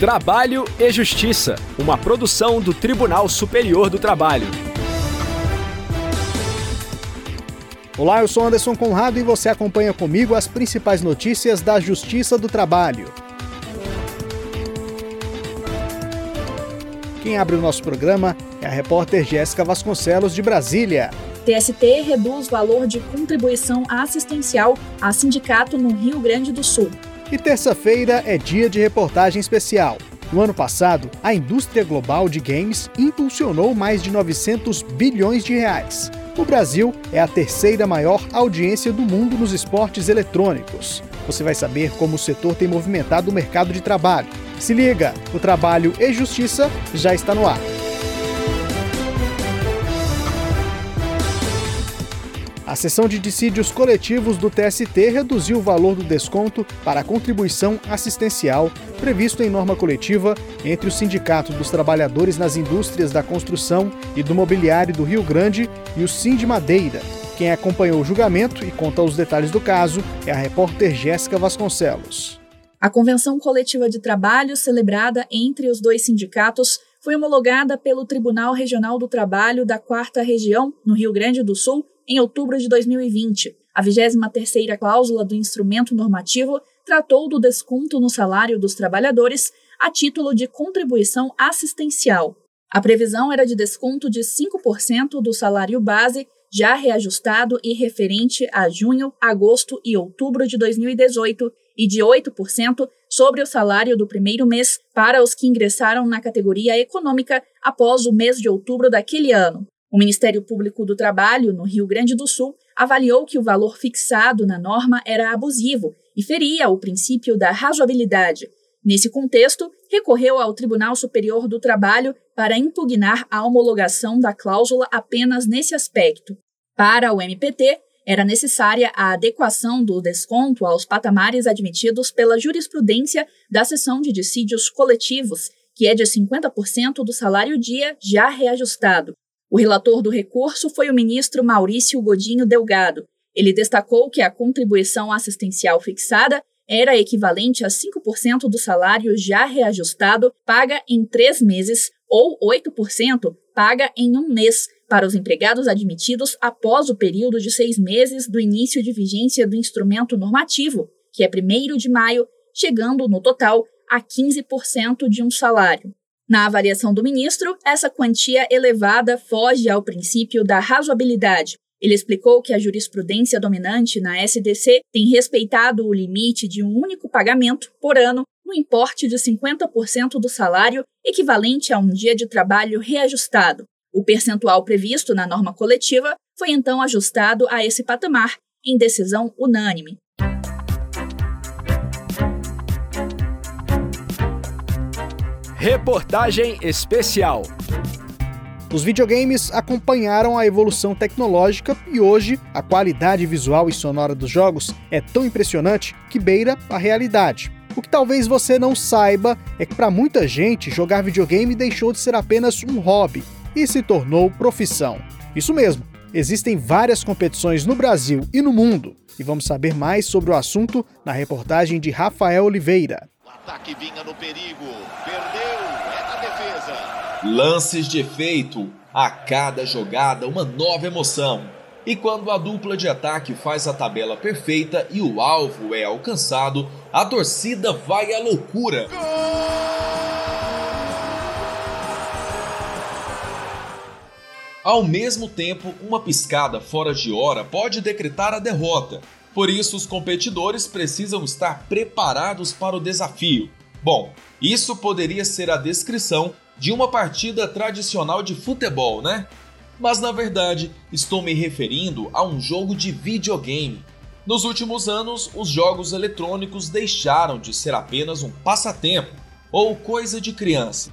Trabalho e Justiça, uma produção do Tribunal Superior do Trabalho. Olá, eu sou Anderson Conrado e você acompanha comigo as principais notícias da Justiça do Trabalho. Quem abre o nosso programa é a repórter Jéssica Vasconcelos, de Brasília. TST reduz valor de contribuição assistencial a sindicato no Rio Grande do Sul. E terça-feira é dia de reportagem especial. No ano passado, a indústria global de games impulsionou mais de 900 bilhões de reais. O Brasil é a terceira maior audiência do mundo nos esportes eletrônicos. Você vai saber como o setor tem movimentado o mercado de trabalho. Se liga, o Trabalho e Justiça já está no ar. A seção de dissídios coletivos do TST reduziu o valor do desconto para a contribuição assistencial previsto em norma coletiva entre o Sindicato dos Trabalhadores nas Indústrias da Construção e do Mobiliário do Rio Grande e o Sind Madeira. Quem acompanhou o julgamento e conta os detalhes do caso é a repórter Jéssica Vasconcelos. A convenção coletiva de trabalho celebrada entre os dois sindicatos foi homologada pelo Tribunal Regional do Trabalho da Quarta Região, no Rio Grande do Sul, em outubro de 2020. A 23ª cláusula do instrumento normativo tratou do desconto no salário dos trabalhadores a título de contribuição assistencial. A previsão era de desconto de 5% do salário base, já reajustado e referente a junho, agosto e outubro de 2018, e de 8% sobre o salário do primeiro mês para os que ingressaram na categoria econômica após o mês de outubro daquele ano. O Ministério Público do Trabalho, no Rio Grande do Sul, avaliou que o valor fixado na norma era abusivo e feria o princípio da razoabilidade. Nesse contexto, recorreu ao Tribunal Superior do Trabalho para impugnar a homologação da cláusula apenas nesse aspecto. Para o MPT, era necessária a adequação do desconto aos patamares admitidos pela jurisprudência da seção de dissídios coletivos, que é de 50% do salário dia já reajustado, o relator do recurso foi o ministro Maurício Godinho Delgado. Ele destacou que a contribuição assistencial fixada era equivalente a 5% do salário já reajustado, paga em três meses, ou 8% paga em um mês, para os empregados admitidos após o período de seis meses do início de vigência do instrumento normativo, que é 1 de maio, chegando no total a 15% de um salário. Na avaliação do ministro, essa quantia elevada foge ao princípio da razoabilidade. Ele explicou que a jurisprudência dominante na SDC tem respeitado o limite de um único pagamento por ano no importe de 50% do salário, equivalente a um dia de trabalho reajustado. O percentual previsto na norma coletiva foi então ajustado a esse patamar, em decisão unânime. Reportagem especial. Os videogames acompanharam a evolução tecnológica e hoje a qualidade visual e sonora dos jogos é tão impressionante que beira a realidade. O que talvez você não saiba é que para muita gente jogar videogame deixou de ser apenas um hobby e se tornou profissão. Isso mesmo, existem várias competições no Brasil e no mundo e vamos saber mais sobre o assunto na reportagem de Rafael Oliveira. O ataque vinha no perigo, perdeu Lances de efeito, a cada jogada uma nova emoção. E quando a dupla de ataque faz a tabela perfeita e o alvo é alcançado, a torcida vai à loucura. Ao mesmo tempo, uma piscada fora de hora pode decretar a derrota. Por isso, os competidores precisam estar preparados para o desafio. Bom, isso poderia ser a descrição de uma partida tradicional de futebol, né? Mas na verdade, estou me referindo a um jogo de videogame. Nos últimos anos, os jogos eletrônicos deixaram de ser apenas um passatempo ou coisa de criança.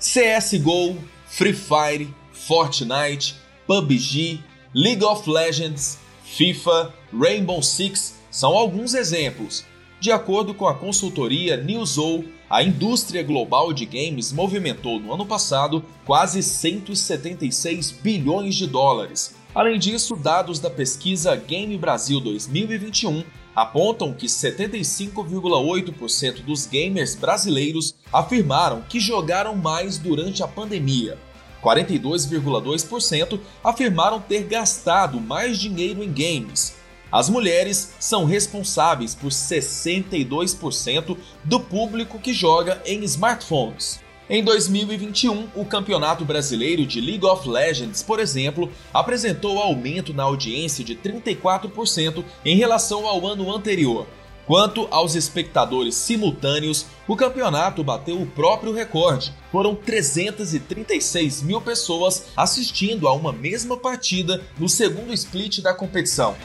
CSGO, Free Fire, Fortnite, PUBG, League of Legends, FIFA, Rainbow Six são alguns exemplos. De acordo com a consultoria Newzoo, a indústria global de games movimentou no ano passado quase 176 bilhões de dólares. Além disso, dados da pesquisa Game Brasil 2021 apontam que 75,8% dos gamers brasileiros afirmaram que jogaram mais durante a pandemia. 42,2% afirmaram ter gastado mais dinheiro em games. As mulheres são responsáveis por 62% do público que joga em smartphones. Em 2021, o Campeonato Brasileiro de League of Legends, por exemplo, apresentou aumento na audiência de 34% em relação ao ano anterior. Quanto aos espectadores simultâneos, o campeonato bateu o próprio recorde. Foram 336 mil pessoas assistindo a uma mesma partida no segundo split da competição.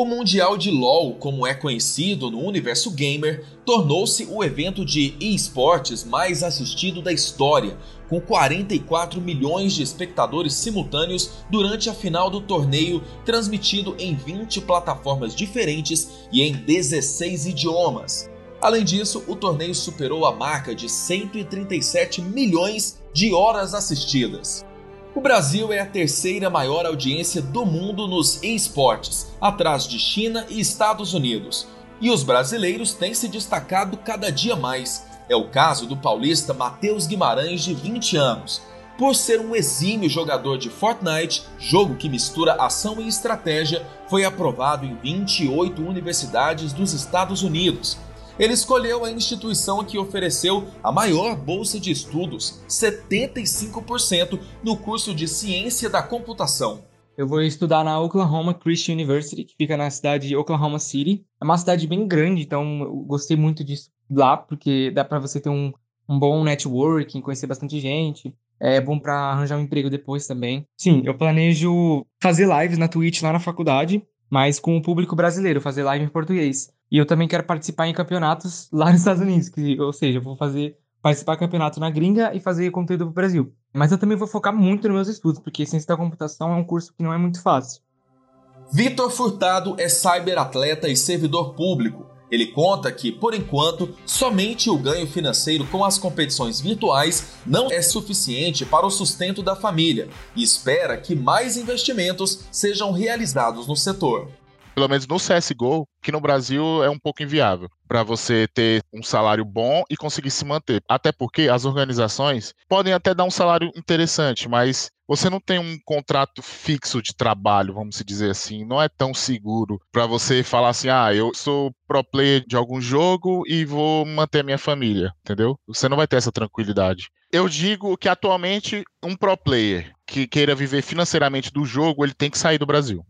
O Mundial de LoL, como é conhecido no universo gamer, tornou-se o evento de esportes mais assistido da história, com 44 milhões de espectadores simultâneos durante a final do torneio, transmitido em 20 plataformas diferentes e em 16 idiomas. Além disso, o torneio superou a marca de 137 milhões de horas assistidas. O Brasil é a terceira maior audiência do mundo nos esportes, atrás de China e Estados Unidos. E os brasileiros têm se destacado cada dia mais. É o caso do paulista Matheus Guimarães, de 20 anos. Por ser um exímio jogador de Fortnite, jogo que mistura ação e estratégia, foi aprovado em 28 universidades dos Estados Unidos ele escolheu a instituição que ofereceu a maior bolsa de estudos, 75%, no curso de Ciência da Computação. Eu vou estudar na Oklahoma Christian University, que fica na cidade de Oklahoma City. É uma cidade bem grande, então eu gostei muito disso lá, porque dá para você ter um, um bom networking, conhecer bastante gente. É bom para arranjar um emprego depois também. Sim, eu planejo fazer lives na Twitch lá na faculdade, mas com o público brasileiro, fazer live em português. E eu também quero participar em campeonatos lá nos Estados Unidos, que, ou seja, eu vou fazer participar campeonato na gringa e fazer conteúdo para o Brasil. Mas eu também vou focar muito nos meus estudos, porque ciência da computação é um curso que não é muito fácil. Vitor Furtado é cyberatleta e servidor público. Ele conta que, por enquanto, somente o ganho financeiro com as competições virtuais não é suficiente para o sustento da família e espera que mais investimentos sejam realizados no setor pelo menos no CSGO, que no Brasil é um pouco inviável para você ter um salário bom e conseguir se manter. Até porque as organizações podem até dar um salário interessante, mas você não tem um contrato fixo de trabalho, vamos dizer assim, não é tão seguro para você falar assim: "Ah, eu sou pro player de algum jogo e vou manter minha família", entendeu? Você não vai ter essa tranquilidade. Eu digo que atualmente um pro player que queira viver financeiramente do jogo, ele tem que sair do Brasil.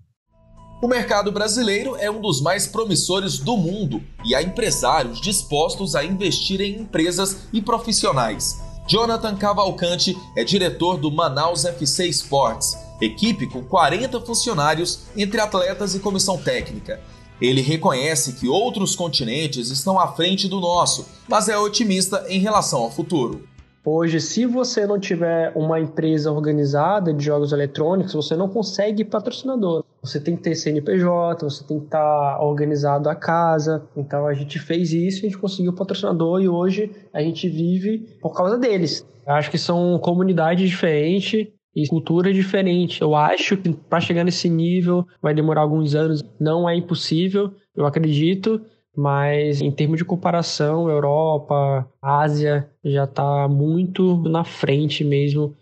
O mercado brasileiro é um dos mais promissores do mundo e há empresários dispostos a investir em empresas e profissionais. Jonathan Cavalcante é diretor do Manaus FC Sports, equipe com 40 funcionários entre atletas e comissão técnica. Ele reconhece que outros continentes estão à frente do nosso, mas é otimista em relação ao futuro. Hoje, se você não tiver uma empresa organizada de jogos eletrônicos, você não consegue patrocinador. Você tem que ter CNPJ, você tem que estar organizado a casa. Então a gente fez isso, a gente conseguiu patrocinador e hoje a gente vive por causa deles. Acho que são comunidades diferentes e cultura diferente. Eu acho que para chegar nesse nível vai demorar alguns anos. Não é impossível, eu acredito, mas em termos de comparação, Europa, Ásia já está muito na frente mesmo.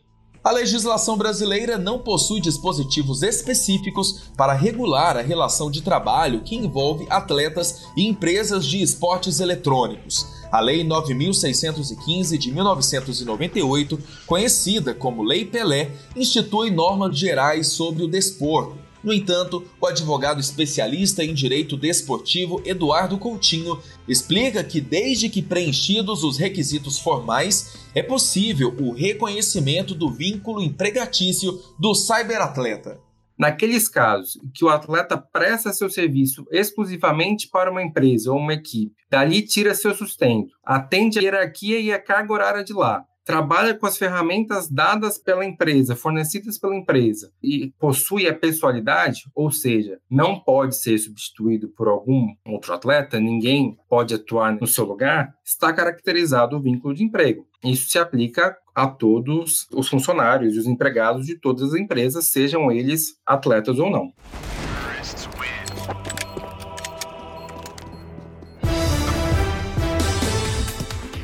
A legislação brasileira não possui dispositivos específicos para regular a relação de trabalho que envolve atletas e empresas de esportes eletrônicos. A Lei 9615 de 1998, conhecida como Lei Pelé, institui normas gerais sobre o desporto no entanto, o advogado especialista em direito desportivo Eduardo Coutinho explica que, desde que preenchidos os requisitos formais, é possível o reconhecimento do vínculo empregatício do cyberatleta. Naqueles casos que o atleta presta seu serviço exclusivamente para uma empresa ou uma equipe, dali tira seu sustento, atende a hierarquia e a carga horária de lá, trabalha com as ferramentas dadas pela empresa, fornecidas pela empresa, e possui a pessoalidade, ou seja, não pode ser substituído por algum outro atleta, ninguém pode atuar no seu lugar, está caracterizado o vínculo de emprego. Isso se aplica a todos os funcionários e os empregados de todas as empresas, sejam eles atletas ou não.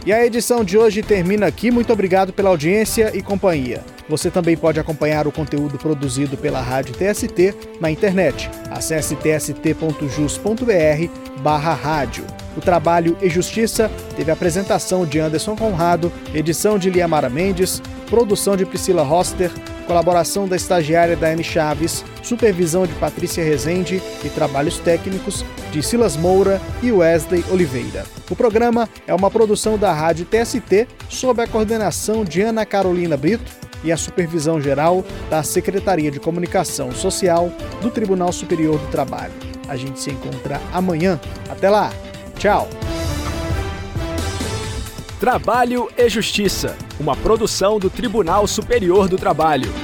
E a edição de hoje termina aqui. Muito obrigado pela audiência e companhia. Você também pode acompanhar o conteúdo produzido pela Rádio TST na internet. Acesse tst.jus.br barra rádio. O trabalho e Justiça teve apresentação de Anderson Conrado, edição de Liamara Mendes, produção de Priscila Roster, colaboração da estagiária Daiane Chaves, supervisão de Patrícia Rezende e trabalhos técnicos de Silas Moura e Wesley Oliveira. O programa é uma produção da Rádio TST sob a coordenação de Ana Carolina Brito e a supervisão geral da Secretaria de Comunicação Social do Tribunal Superior do Trabalho. A gente se encontra amanhã. Até lá! Tchau! Trabalho e Justiça, uma produção do Tribunal Superior do Trabalho.